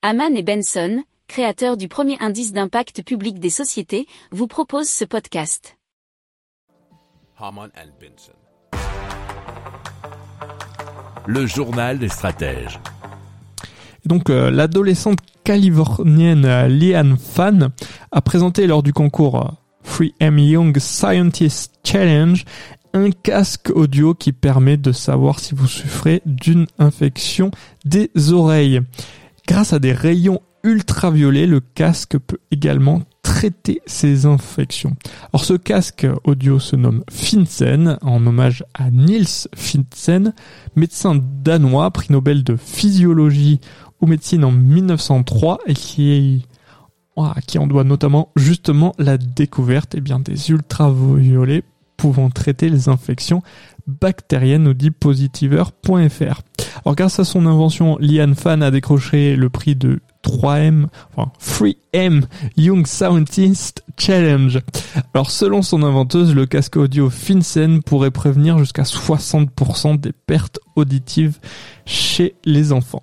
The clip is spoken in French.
Haman et Benson, créateurs du premier indice d'impact public des sociétés, vous proposent ce podcast. Haman and Benson. Le journal des stratèges. Donc euh, l'adolescente californienne Liane Fan a présenté lors du concours euh, Free M Young Scientist Challenge un casque audio qui permet de savoir si vous souffrez d'une infection des oreilles. Grâce à des rayons ultraviolets, le casque peut également traiter ces infections. Alors ce casque audio se nomme Finsen en hommage à Niels Finsen, médecin danois, prix Nobel de physiologie ou médecine en 1903 et qui on doit notamment justement la découverte eh bien, des ultraviolets pouvant traiter les infections bactériennes, nous dit. Alors grâce à son invention, Lian Fan a décroché le prix de 3M, enfin 3M Young Scientist Challenge. Alors selon son inventeuse, le casque audio FinCEN pourrait prévenir jusqu'à 60% des pertes auditives chez les enfants.